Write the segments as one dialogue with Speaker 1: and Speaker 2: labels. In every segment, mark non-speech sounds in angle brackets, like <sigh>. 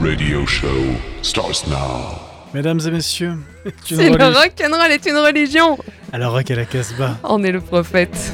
Speaker 1: radio show starts now.
Speaker 2: Mesdames et messieurs,
Speaker 3: c'est le rock'n'roll est une religion.
Speaker 2: Alors rock à la Casbah.
Speaker 3: On est le prophète.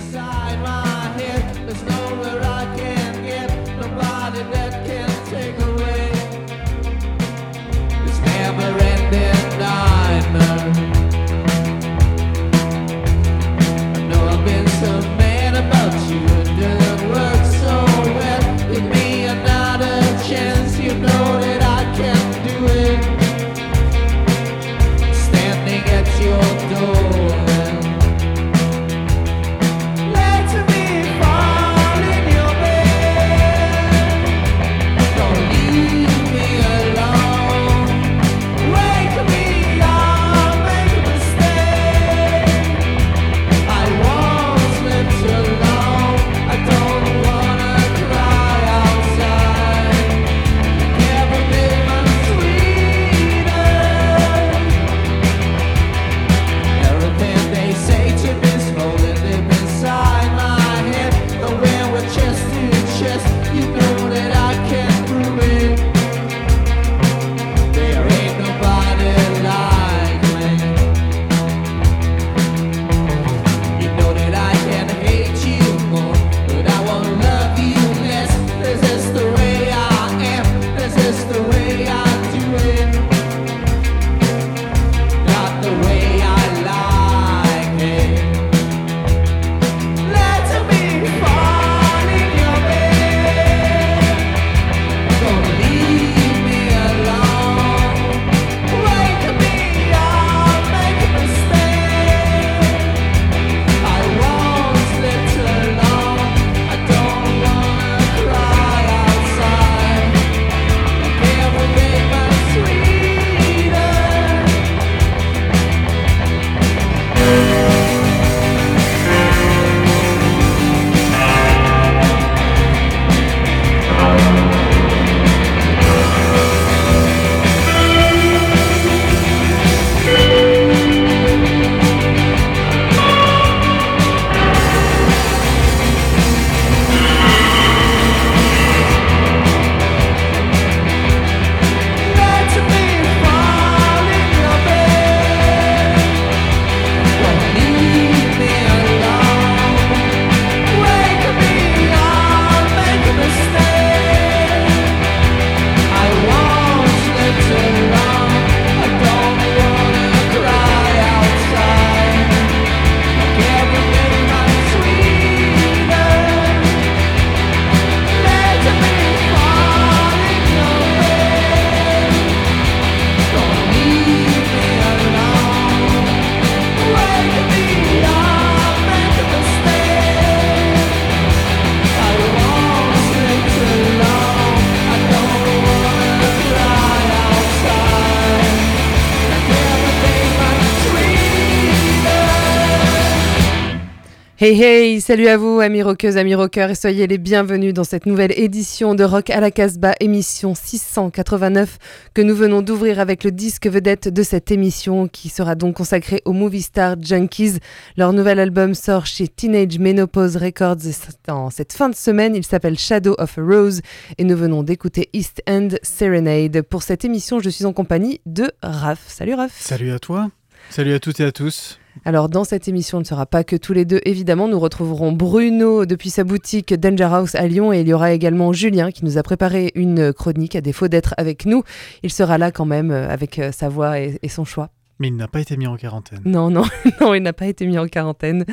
Speaker 3: Hey hey, salut à vous amis rockeuses, amis rockeurs et soyez les bienvenus dans cette nouvelle édition de Rock à la Casbah, émission 689 que nous venons d'ouvrir avec le disque vedette de cette émission qui sera donc consacré aux Movie Star Junkies. Leur nouvel album sort chez Teenage Menopause Records en cette fin de semaine, il s'appelle Shadow of a Rose et nous venons d'écouter East End Serenade. Pour cette émission, je suis en compagnie de Raph. Salut Raph.
Speaker 2: Salut à toi. Salut à toutes et à tous.
Speaker 3: Alors dans cette émission, on ne sera pas que tous les deux, évidemment. Nous retrouverons Bruno depuis sa boutique Danger House à Lyon et il y aura également Julien qui nous a préparé une chronique à défaut d'être avec nous. Il sera là quand même euh, avec euh, sa voix et son choix.
Speaker 2: Mais il n'a pas été mis en quarantaine.
Speaker 3: Non, non, <laughs> non, il n'a pas été mis en quarantaine.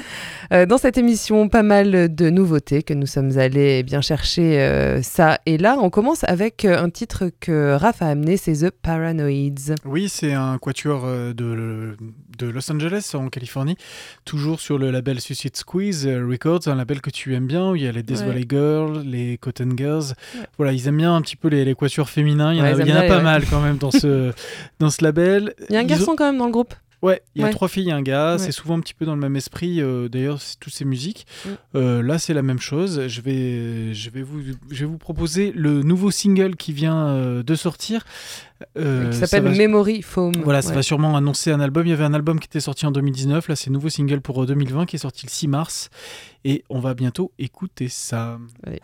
Speaker 3: Euh, dans cette émission, pas mal de nouveautés que nous sommes allés eh bien chercher euh, ça et là. On commence avec euh, un titre que Raph a amené, c'est The Paranoids.
Speaker 2: Oui, c'est un quatuor de, de, Los Angeles, en Californie, toujours sur le label Suicide Squeeze Records, un label que tu aimes bien, où il y a les Death Valley Girls, les Cotton Girls. Voilà, ils aiment bien un petit peu les, les quatuors féminins. Il y en a, il y en a pas mal quand même dans ce, <laughs> dans ce label.
Speaker 3: Il y a un garçon quand même dans le groupe
Speaker 2: Ouais, il y a trois filles et un gars. C'est souvent un petit peu dans le même esprit. Euh, d'ailleurs, toutes ces musiques. Mm. Euh, là, c'est la même chose. Je vais, je vais vous, je vais vous proposer le nouveau single qui vient euh, de sortir.
Speaker 3: qui s'appelle Memory Foam.
Speaker 2: Voilà, ça va sûrement annoncer un album. Il y avait un album qui était sorti en 2019. Là, c'est un nouveau single pour 2020 qui est sorti le 6 mars. Et on va bientôt écouter ça. Allez.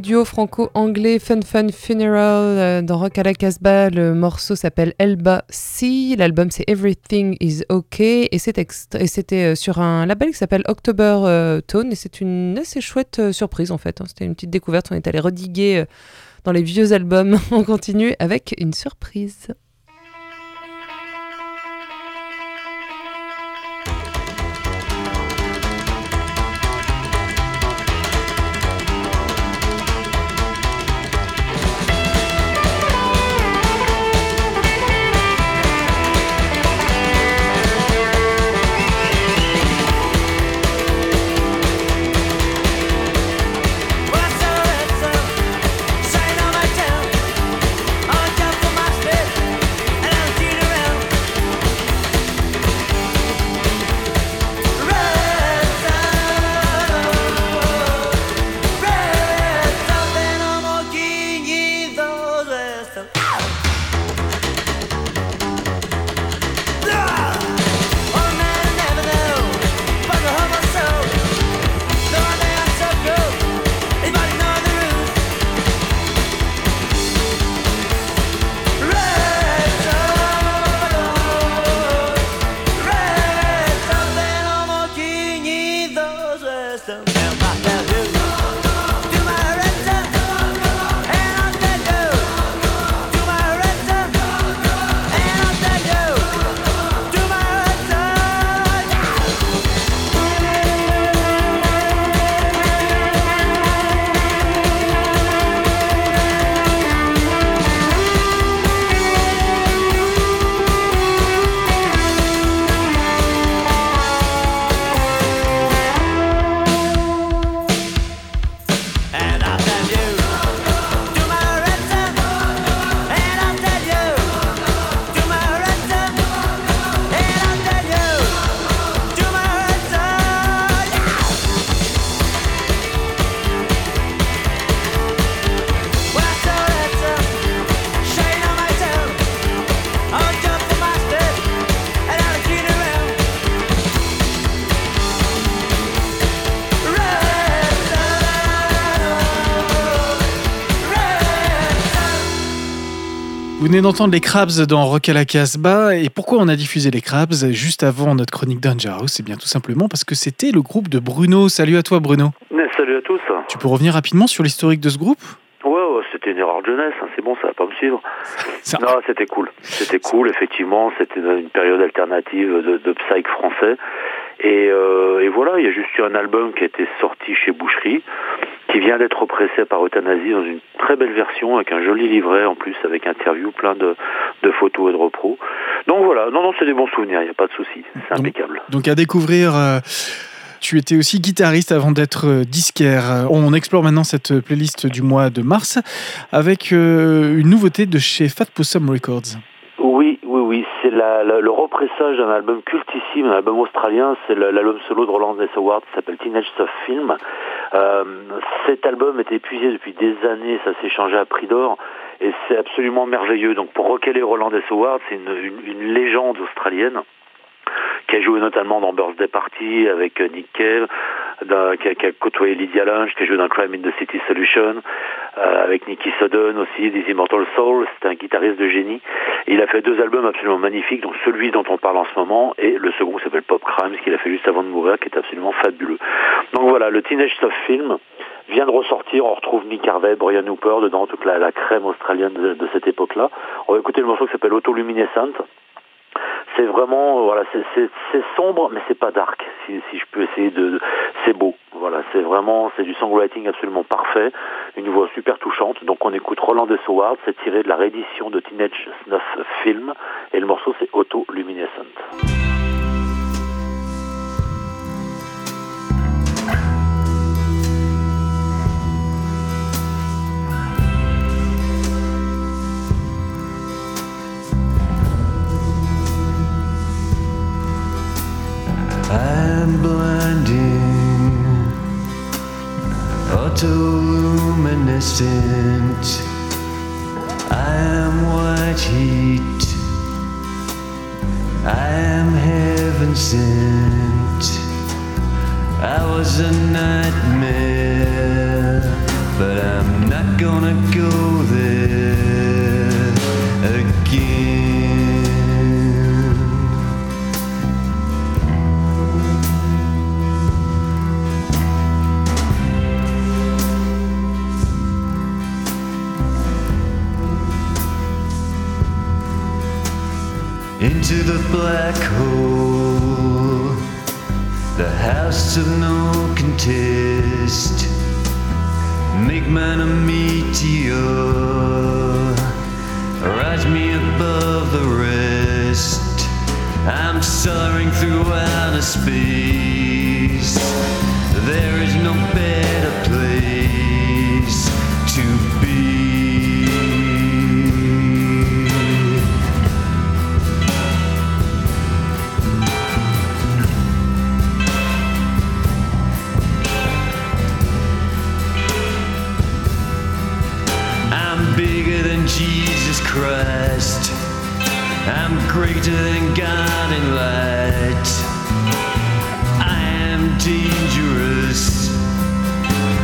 Speaker 4: Duo franco-anglais Fun Fun Funeral euh, dans Rock à la Casbah, le morceau s'appelle Elba C, l'album c'est Everything is OK et c'était euh, sur un label qui s'appelle October euh, Tone. Et c'est une assez chouette surprise en fait, hein. c'était une petite découverte, on est allé rediguer dans les vieux albums, <laughs> on continue avec une surprise.
Speaker 2: Venez d'entendre les Crabs dans Rock à la Casbah. Et pourquoi on a diffusé les Crabs juste avant notre chronique Danger House? C'est bien tout simplement parce que c'était le groupe de Bruno. Salut à toi, Bruno.
Speaker 5: salut à tous.
Speaker 2: Tu peux revenir rapidement sur l'historique de ce groupe?
Speaker 5: Ouais, c'était une erreur de jeunesse, hein. c'est bon, ça va pas me suivre. <laughs> Non, c'était cool. C'était cool, effectivement. C'était une période alternative de, de psych français. Et, euh, et, voilà, il y a juste eu un album qui a été sorti chez vient d'être repressé par Euthanasie dans une très belle version, avec un joli livret en plus, avec interview, plein de, de photos et de repros. Donc voilà, non, non, c'est des bons souvenirs, il n'y a pas de souci, c'est impeccable.
Speaker 2: Donc à découvrir... Euh, tu étais aussi guitariste avant d'être euh, disquaire. On explore maintenant cette playlist du mois de mars avec une nouveauté de chez Fat Possum Records.
Speaker 5: Le repressage d'un album cultissime, un album australien, c'est l'album solo de Roland S. Howard qui s'appelle Teenage Soft Film. Euh, cet album était épuisé depuis des années, ça s'est changé à prix d'or et c'est absolument merveilleux. Donc pour recaler Roland S. Howard, c'est une, légende australienne qui a joué notamment dans Birthday Party avec euh, Nick Cave, qui a, qui, côtoyé Lydia Lunch, qui a joué dans Crime in the City Solution, euh, avec Nicky Sudden aussi, des Immortal Souls, c'est un guitariste de génie. il a fait deux albums absolument magnifiques, donc celui dont on parle en ce moment, et le second s'appelle Pop Crimes, qu'il a fait juste avant de mourir, qui est absolument fabuleux. Donc voilà, le Teenage Soft Film vient de ressortir, on retrouve Nick Harvey, Brian Hooper, dedans toute la, crème australienne de, de cette époque-là. On va écouter le morceau qui s'appelle Autoluminescent c'est vraiment voilà c'est sombre mais c'est pas dark si, je peux essayer de c'est beau. Voilà c'est vraiment c'est du songwriting absolument parfait. Une voix super touchante. Donc on écoute Roland de Howard c'est tiré de la réédition de Teenage Snuff Film et le morceau c'est Auto Luminescent autoluminescent. I am white heat. I am heaven sent. I was a nightmare, but I'm not
Speaker 6: gonna go there the black hole, the house of no contest. Make man a meteor, rise me above the rest. I'm soaring through outer space. There is no better place greater than God in light. I am dangerous.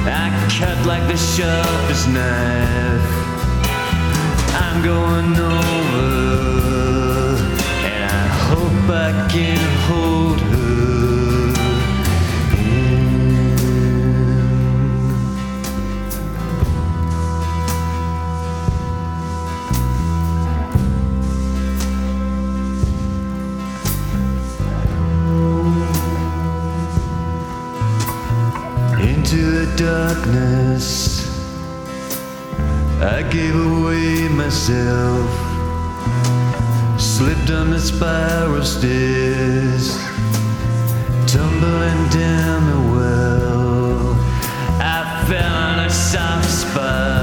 Speaker 6: I cut like the sharpest knife. I'm going over, and I hope I can hold her. Darkness. I gave away myself, slipped on the spiral stairs, tumbling down the well. I fell on a soft spot.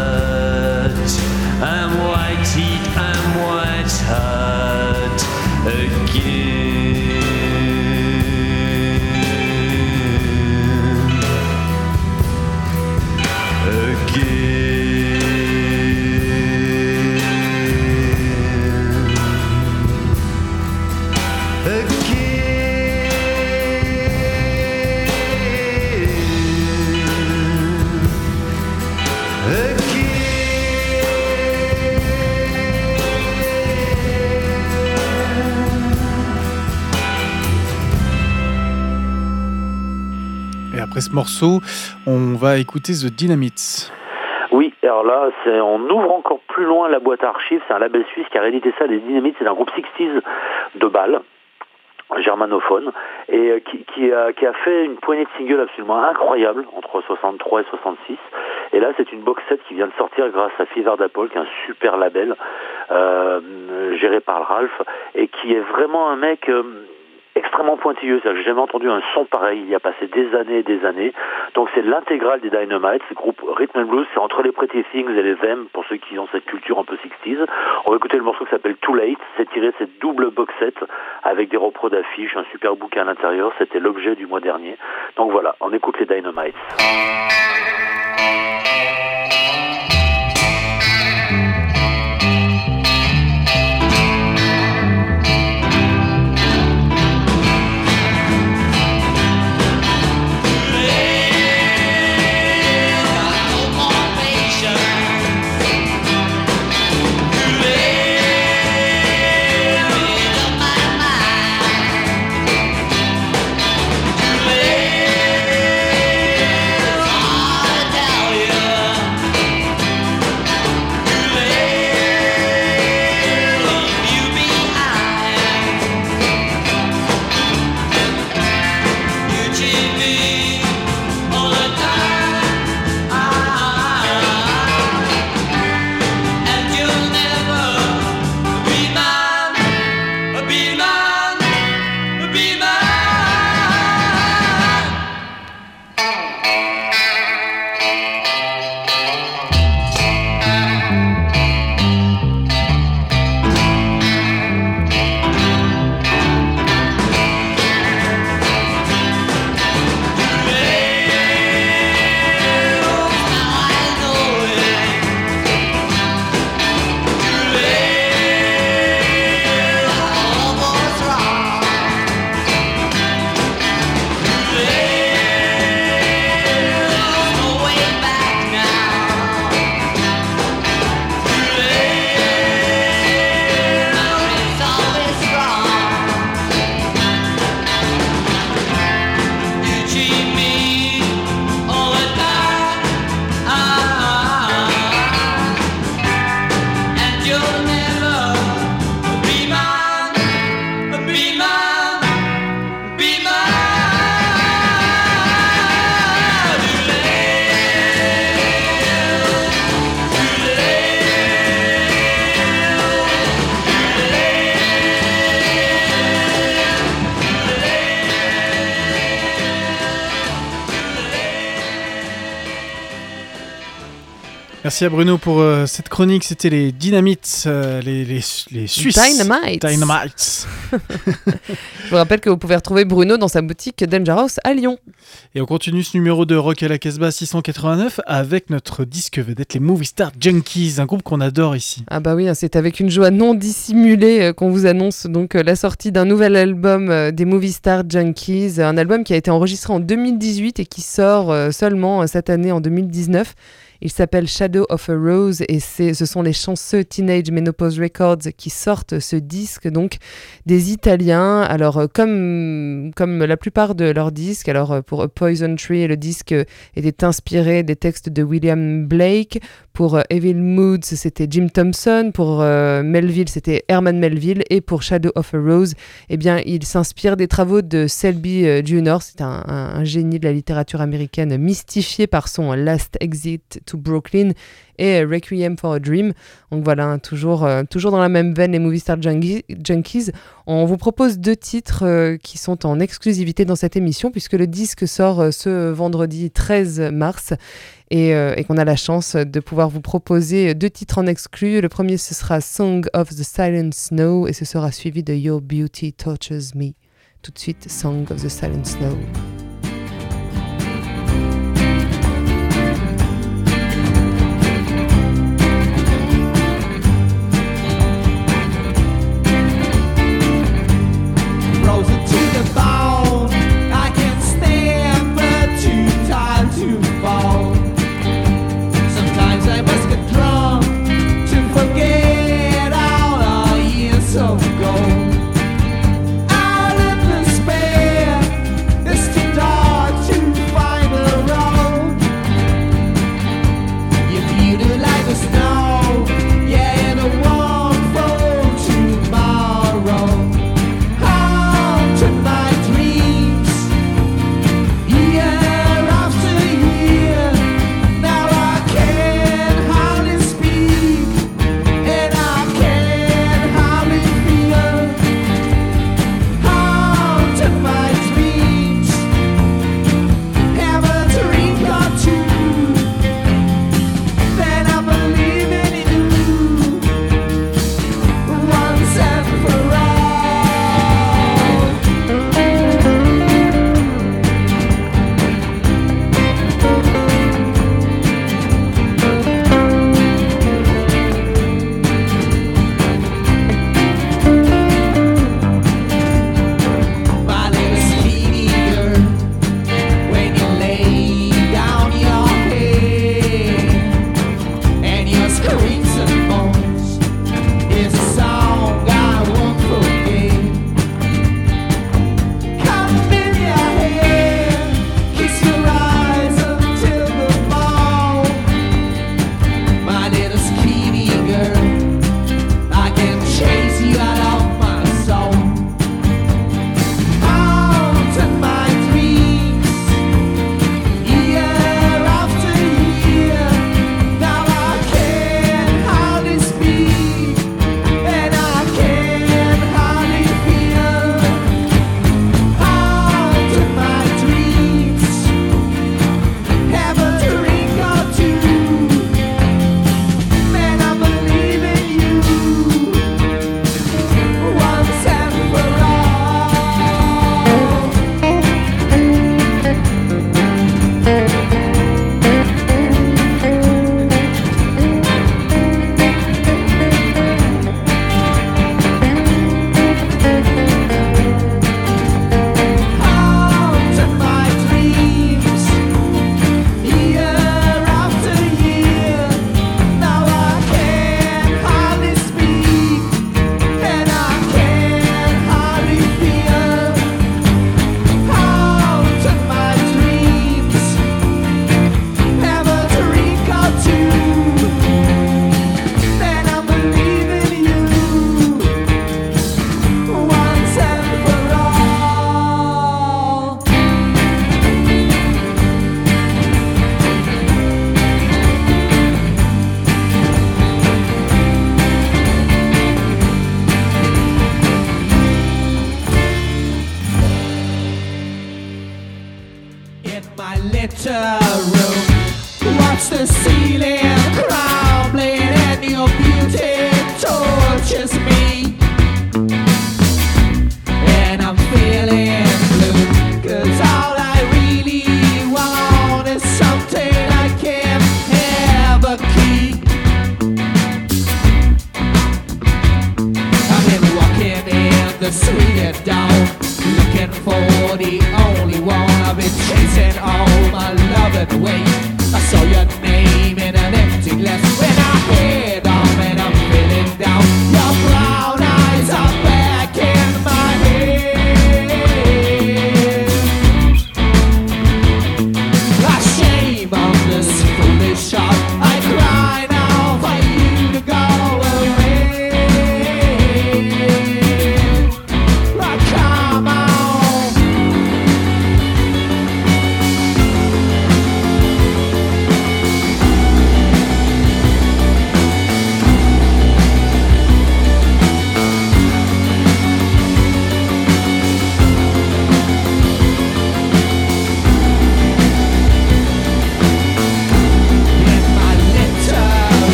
Speaker 2: Ce morceau, on va écouter The Dynamites.
Speaker 5: Oui, alors là, on ouvre encore plus loin la boîte archive. C'est un label suisse qui a réédité ça, les Dynamites. C'est un groupe 60s de Bâle, germanophone, et euh, qui, a, qui a fait une poignée de singles absolument incroyable entre 63 et 66. Et là, c'est une box qui vient de sortir grâce à Fever d'Apple, qui est un super label euh, géré par Ralph, et qui est vraiment un mec... euh, extrêmement pointilleux, j'ai jamais entendu un son pareil, il y a passé des années et des années. Donc c'est l'intégrale des Dynamites, groupe Rhythm and Blues, c'est entre les Pretty Things et les Them, pour ceux qui ont cette culture un peu 60s. On va écouter le morceau qui s'appelle Too Late, c'est tiré cette double box set avec des repros d'affiches, un super bouquin à l'intérieur, c'était l'objet du mois dernier. Donc voilà, on écoute les Dynamites.
Speaker 2: Merci à Bruno pour euh, cette chronique. C'était les Dynamites, euh, les, les, les Suisses.
Speaker 7: Dynamites.
Speaker 2: Dynamites. <laughs>
Speaker 7: Je vous rappelle que vous pouvez retrouver Bruno dans sa boutique Danger House à Lyon.
Speaker 2: Et on continue ce numéro de Rock à la Casbah 689 avec notre disque vedette, les Movie Star Junkies, un groupe qu'on adore ici.
Speaker 7: Ah bah oui, hein, c'est avec une joie non dissimulée euh, qu'on vous annonce donc la sortie d'un nouvel album des Movie Star Junkies, un album qui a été enregistré en 2018 et qui sort seulement cette année en 2019. Il s'appelle Shadow of a Rose et ce sont les chanceux Teenage Menopause Records qui sortent ce disque, donc des Italiens. Alors, euh, comme, comme la plupart de leurs disques, alors euh, pour Poison Tree, le disque était inspiré des textes de William Blake. Pour euh, Evil Moods, c'était Jim Thompson. Pour Melville, c'était Herman Melville. Et pour Shadow of a Rose, eh bien, il s'inspire des travaux de Selby euh, Jr. C'est un génie de la littérature américaine mystifié par son Last Exit to Brooklyn et Requiem for a Dream. Donc voilà, hein, toujours, euh, toujours dans la même veine, les Movie Star Junkie- Junkies. On vous propose deux titres euh, qui sont en exclusivité dans cette émission, puisque le disque sort euh, ce vendredi 13 mars et, qu'on a la chance de pouvoir vous proposer deux titres en exclu. Le premier, ce sera Song of the Silent Snow et ce sera suivi de Your Beauty Tortures Me. Tout de suite, Song of the Silent Snow.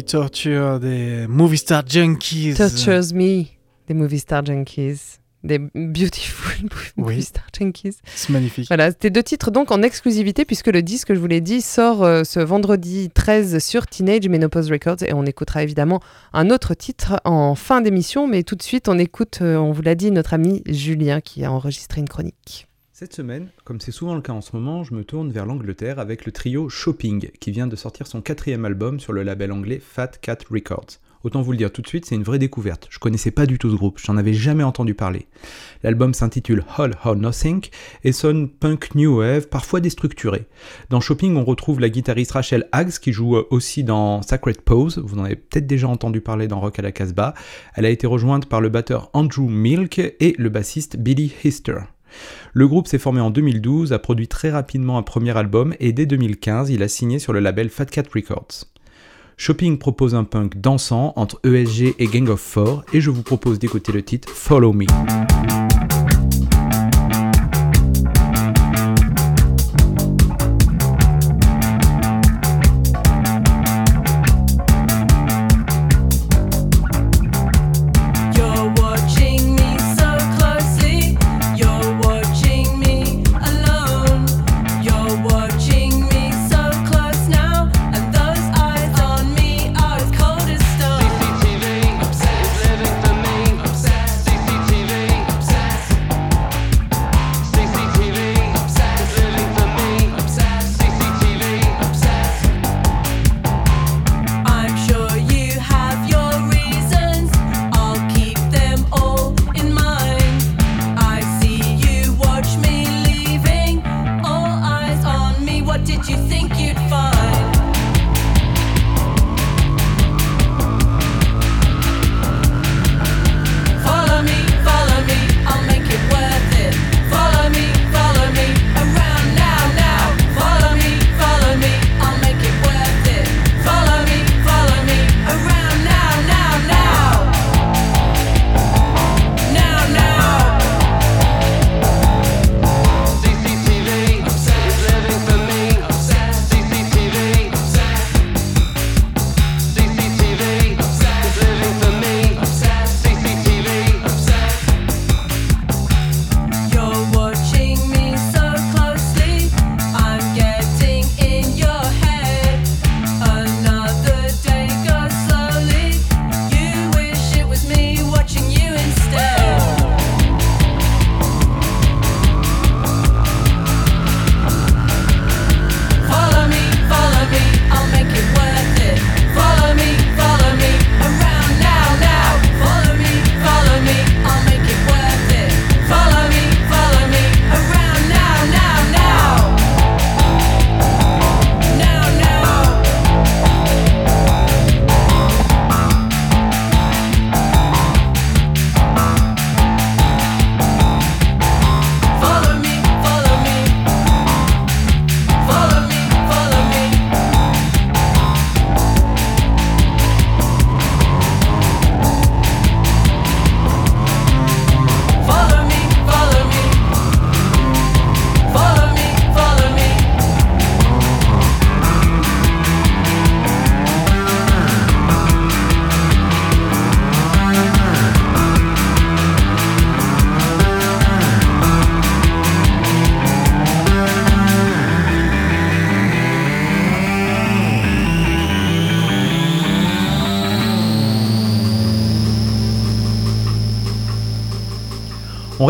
Speaker 2: Torture des Movie Star Junkies.
Speaker 7: Tortures Me, des Movie Star Junkies. Des Beautiful Movie <laughs>
Speaker 2: Oui.
Speaker 7: Star Junkies.
Speaker 2: C'est magnifique.
Speaker 7: Voilà, c'était deux titres donc en exclusivité puisque le disque, je vous l'ai dit, sort euh, ce vendredi 13 sur Teenage Menopause Records et on écoutera évidemment un autre titre en fin d'émission, mais tout de suite on écoute, euh, on vous l'a dit, notre ami Julien qui a enregistré une chronique.
Speaker 8: Cette semaine, comme c'est souvent le cas en ce moment, je me tourne vers l'Angleterre avec le trio Shopping, qui vient de sortir son quatrième album sur le label anglais Fat Cat Records. Autant vous le dire tout de suite, c'est une vraie découverte. Je connaissais pas du tout ce groupe, j'en avais jamais entendu parler. L'album s'intitule All or Nothing et sonne punk new wave, parfois déstructuré. Dans Shopping, on retrouve la guitariste Rachel Hags qui joue aussi dans Sacred Pose, vous en avez peut-être déjà entendu parler dans Rock à la Casbah. Elle a été rejointe par le batteur Andrew Milk et le bassiste Billy Hister. Le groupe s'est formé en 2012, a produit très rapidement un premier album et dès 2015, il a signé sur le label Fat Cat Records. Shopping propose un punk dansant entre ESG et Gang of Four et je vous propose d'écouter le titre Follow Me.
Speaker 9: You think you'd find?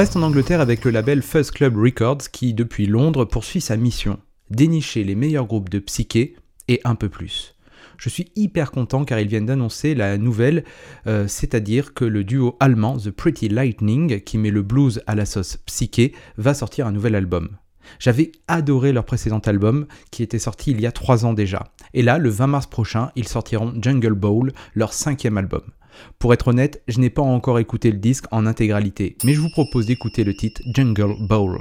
Speaker 8: Reste en Angleterre avec le label Fuzz Club Records qui, depuis Londres, poursuit sa mission dénicher les meilleurs groupes de psyché et un peu plus. Je suis hyper content car ils viennent d'annoncer la nouvelle, euh, c'est-à-dire que le duo allemand The Pretty Lightning, qui met le blues à la sauce psyché, va sortir un nouvel album. J'avais adoré leur précédent album qui était sorti il y a 3 ans déjà. Et là, le 20 mars prochain, ils sortiront Jungle Bowl, leur cinquième album. Pour être honnête, je n'ai pas encore écouté le disque en intégralité, mais je vous propose d'écouter le titre Jungle Bowl.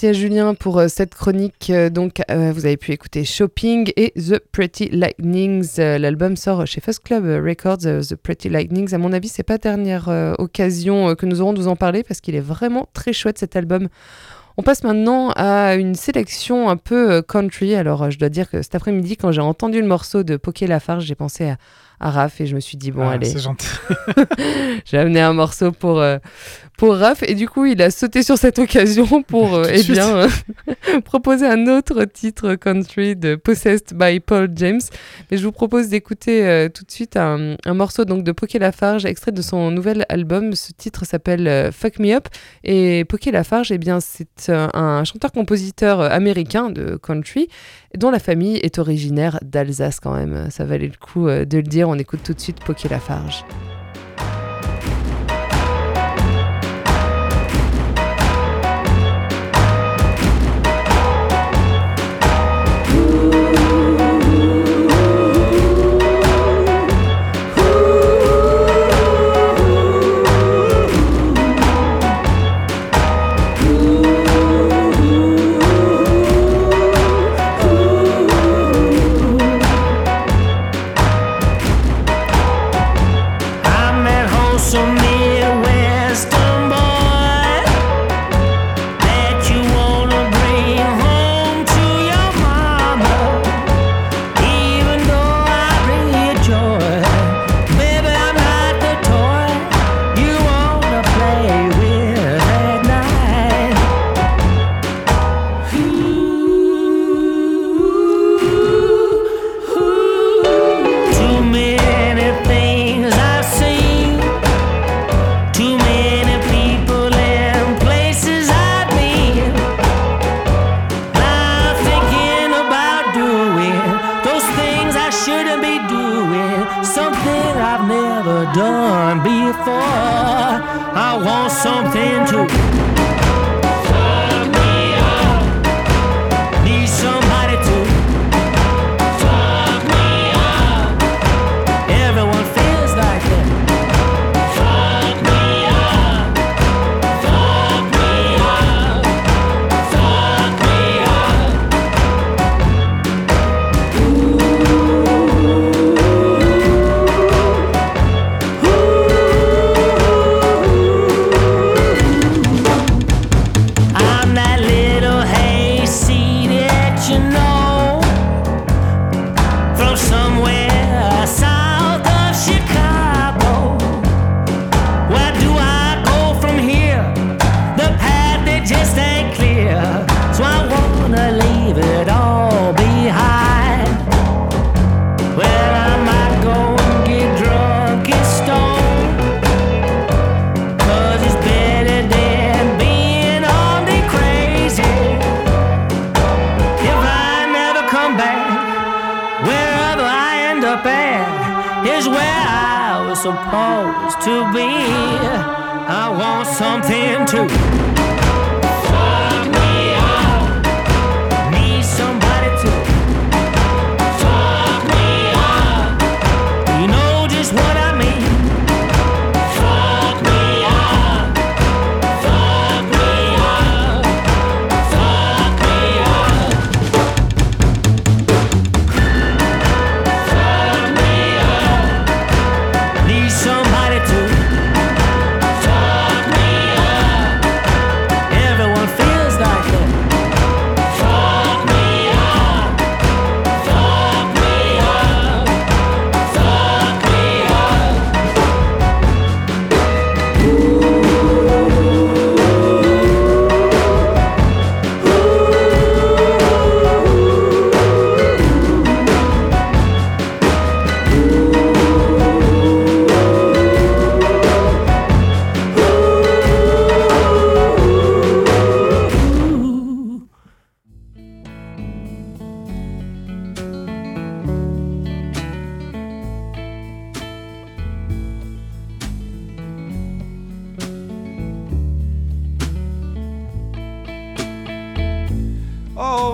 Speaker 10: Merci à Julien pour euh, cette chronique. Euh, donc, euh, vous avez pu écouter Shopping et The Pretty Lightnings. L'album sort chez First Club Records. The Pretty Lightnings. À mon avis, c'est pas dernière euh, occasion que nous aurons de vous en parler parce qu'il est vraiment très chouette cet album. On passe maintenant à une sélection un peu country. Alors, je dois dire que cet après-midi, quand j'ai entendu le morceau de Poké Lafarge, j'ai pensé à, à Raph et je me suis dit, bon,
Speaker 2: Ah,
Speaker 10: allez,
Speaker 2: C'est gentil. <laughs>
Speaker 10: j'ai amené un morceau pour, euh, pour Raph et du coup il a sauté sur cette occasion <laughs> pour euh, eh bien, euh, <laughs> proposer un autre titre country de Possessed by Paul James. Mais je vous propose d'écouter euh, tout de suite un, un morceau donc, de Poké Lafarge extrait de son nouvel album. Ce titre s'appelle Fuck Me Up et Poké Lafarge eh bien, c'est un chanteur-compositeur américain de country dont la famille est originaire d'Alsace quand même. Ça valait le coup de le dire. On écoute tout de suite Poké Lafarge.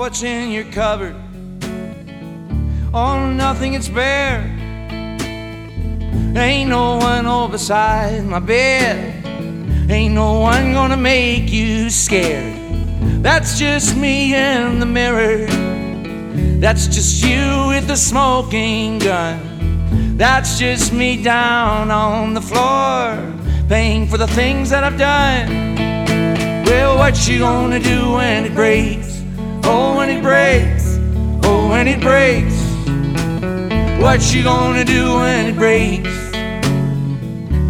Speaker 11: What's in your cupboard? Oh, nothing, it's bare. Ain't no one over beside my bed. Ain't no one gonna make you scared. That's just me in the mirror. That's just you with the smoking gun. That's just me down on the floor, paying for the things that I've done. Well, what you gonna do when it breaks? When it breaks. Oh, when it breaks. What you gonna do when it breaks?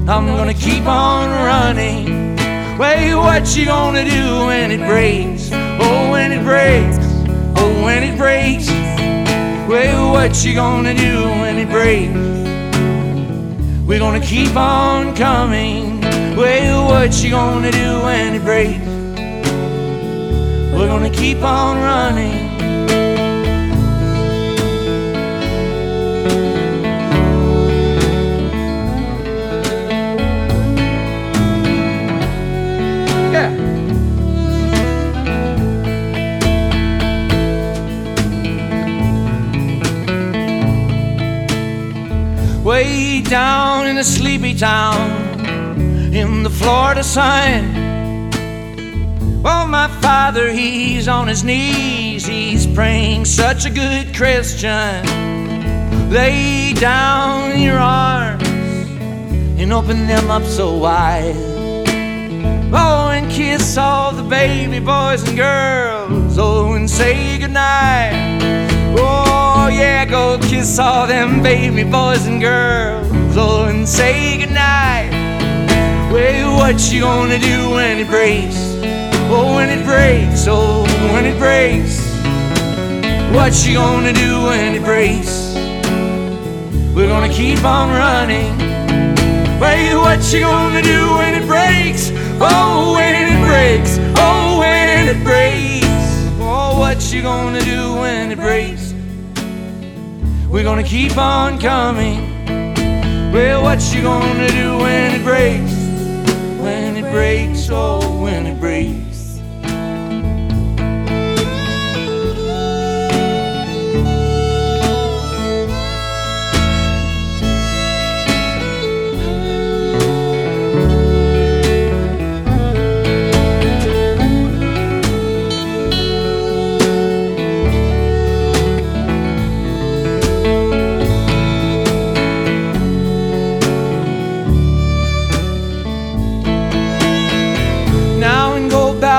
Speaker 11: I'm gonna keep on running. Wait, what you gonna do when it breaks? Oh, when it breaks. Oh, when it breaks. Wait, what you gonna do when it breaks? We're gonna keep on coming. Wait, what you gonna do when it breaks? We're gonna keep on running. Way down in a sleepy town in the Florida sun. Well, my father, he's on his knees, he's praying, such a good Christian. Lay down your arms and open them up so wide. Oh, and kiss all the baby boys and girls. Oh, and say goodnight. Oh, yeah, go kiss all them baby boys and girls. Oh, and say goodnight. Well, what you gonna do when it breaks? Oh, when it breaks. Oh, when it breaks. What you gonna do when it breaks? We're gonna keep on running. Well, what you gonna do when it breaks? Oh, when it breaks. Oh, when it breaks. Oh, what you gonna do when it breaks? We're gonna keep on coming. Well, what you gonna do when it breaks? When it breaks, oh, when it breaks.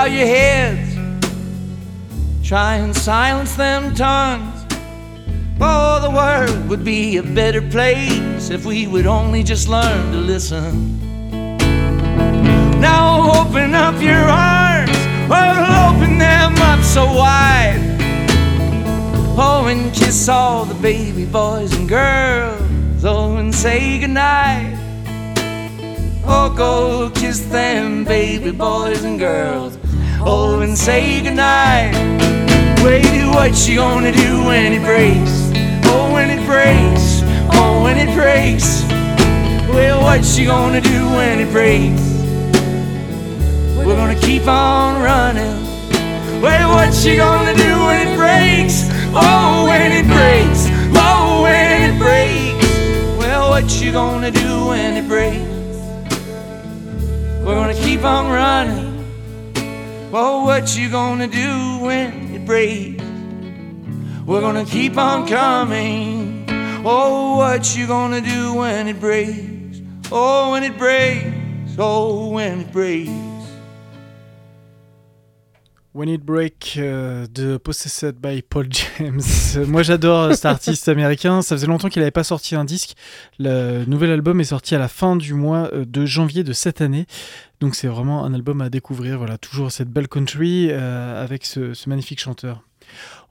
Speaker 11: Bow your heads. Try and silence them tongues. Oh, the world would be a better place if we would only just learn to listen. Now open up your arms, open them up so wide. Oh, and kiss all the baby boys and girls. Oh, and say goodnight. Oh, go kiss them baby boys and girls. Oh, and say goodnight. Wait, what you gonna do when it breaks? Oh, when it breaks. Oh, when it breaks. Well, what you gonna do when it breaks? We're gonna keep on running. Well, what you gonna do when it breaks? Oh, when it breaks. Oh, when it breaks. Well, what you gonna do when it breaks? We're gonna keep on running. Well, what you gonna do when it breaks? We're gonna keep on coming. Oh, what you gonna do when it breaks? Oh, when it breaks. Oh, when it breaks.
Speaker 2: When It Break euh, de Possessed by Paul James. Euh, <laughs> Moi j'adore cet artiste américain. Ça faisait longtemps qu'il n'avait pas sorti un disque. Le nouvel album est sorti à la fin du mois euh, de janvier de cette année. Donc c'est vraiment un album à découvrir. Voilà, toujours cette belle country euh, avec ce, ce magnifique chanteur.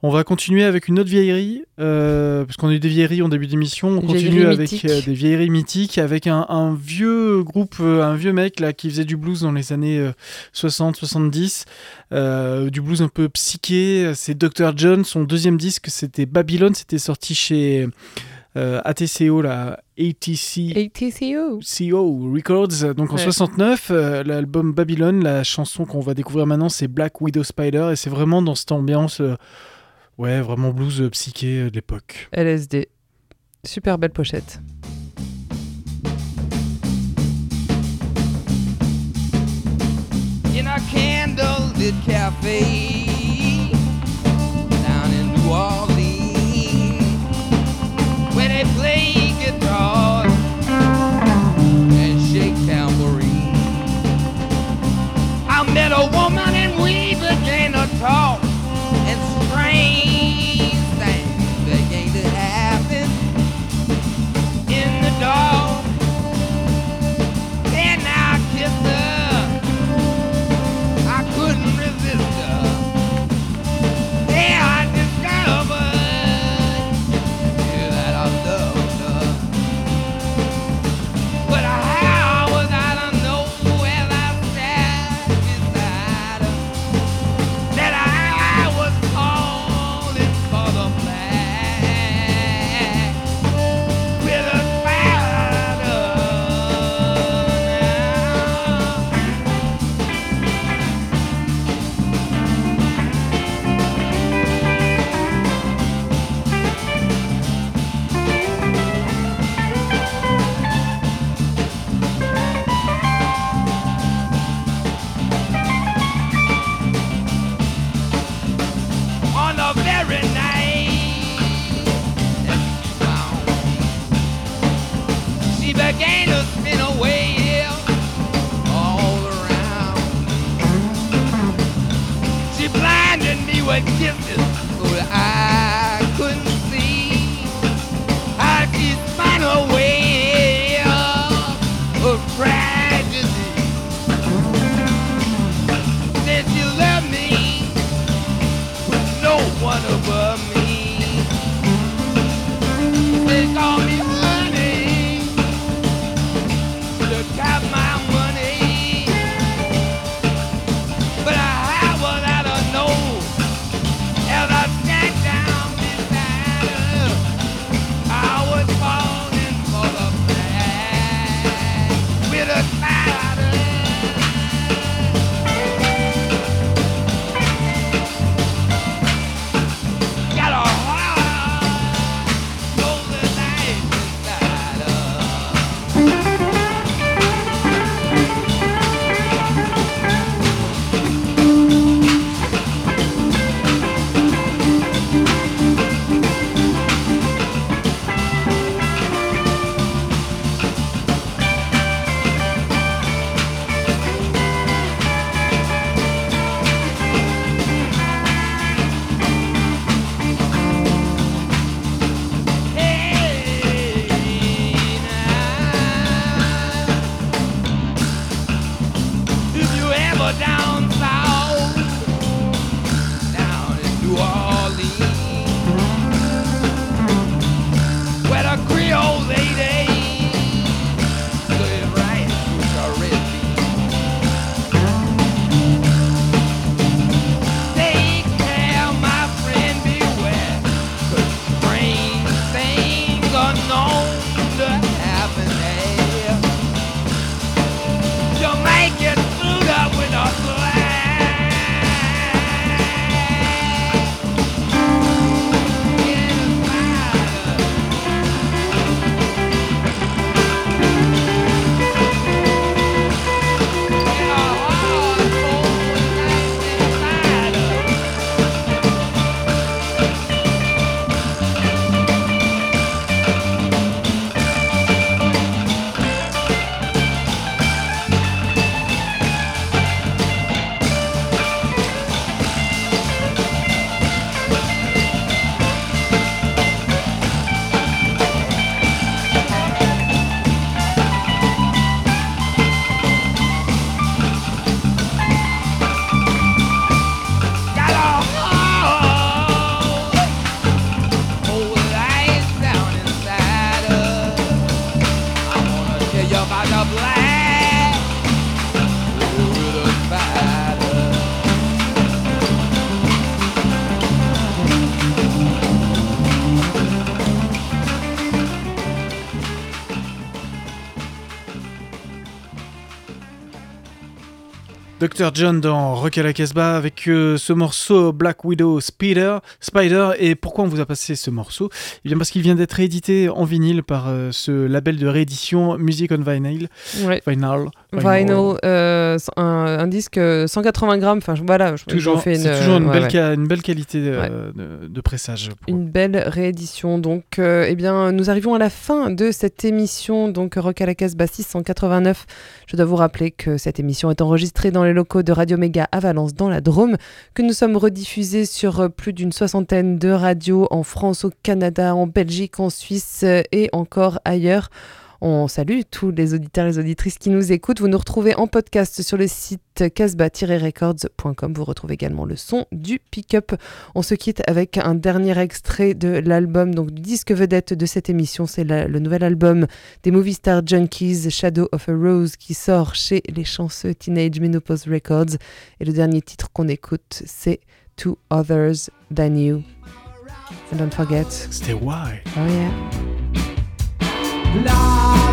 Speaker 2: On va continuer avec une autre vieillerie, euh, parce qu'on a eu des vieilleries en début d'émission. On continue avec euh, des vieilleries mythiques, avec un, un vieux groupe, euh, un vieux mec là qui faisait du blues dans les années 60-70, euh, du blues un peu psyché. C'est Dr. John. Son deuxième disque, c'était Babylon. C'était sorti chez euh, ATCO, là, ATC.
Speaker 7: ATCO.
Speaker 2: CO Records, donc en
Speaker 7: Ouais.
Speaker 2: 69, euh, l'album Babylon, la chanson qu'on va découvrir maintenant, c'est Black Widow Spider, et c'est vraiment dans cette ambiance, euh, ouais, vraiment blues euh, psyché euh, de l'époque.
Speaker 7: LSD. Super belle pochette.
Speaker 11: in our
Speaker 2: Dr. John dans Rock à la Casbah avec euh, ce morceau Black Widow Spider, Spider. Et pourquoi on vous a passé ce morceau? Eh bien parce qu'il vient d'être réédité en vinyle par euh, ce label de réédition Music on Vinyl.
Speaker 7: Ouais.
Speaker 2: Vinyl.
Speaker 7: Vinyl, euh, un, un disque euh, 180 grammes. Enfin, voilà, je,
Speaker 2: Toujours,
Speaker 7: fais
Speaker 2: c'est
Speaker 7: une,
Speaker 2: toujours une,
Speaker 7: ouais,
Speaker 2: belle,
Speaker 7: ouais.
Speaker 2: ca- une belle qualité euh, de, de pressage.
Speaker 7: Une belle réédition. Donc, euh, eh bien, nous arrivons à la fin de cette émission. Donc, Rock à la Casbah 689. Je dois vous rappeler que cette émission est enregistrée dans les locaux de Radio Méga à Valence, dans la Drôme, que nous sommes rediffusés sur euh, plus d'une soixantaine de radios en France, au Canada, en Belgique, en Suisse euh, et encore ailleurs. On salue tous les auditeurs et les auditrices qui nous écoutent. Vous nous retrouvez en podcast sur le site casbah-records.com. Vous retrouvez également le son du pick-up. On se quitte avec un dernier extrait de l'album, donc du disque vedette de cette émission. C'est le nouvel album des Movie Star Junkies, Shadow of a Rose, qui sort chez les chanceux Teenage Menopause Records. Et le dernier titre qu'on écoute, c'est To Others Than You. And don't forget.
Speaker 2: C'était Why?
Speaker 7: Oh yeah.
Speaker 3: Love.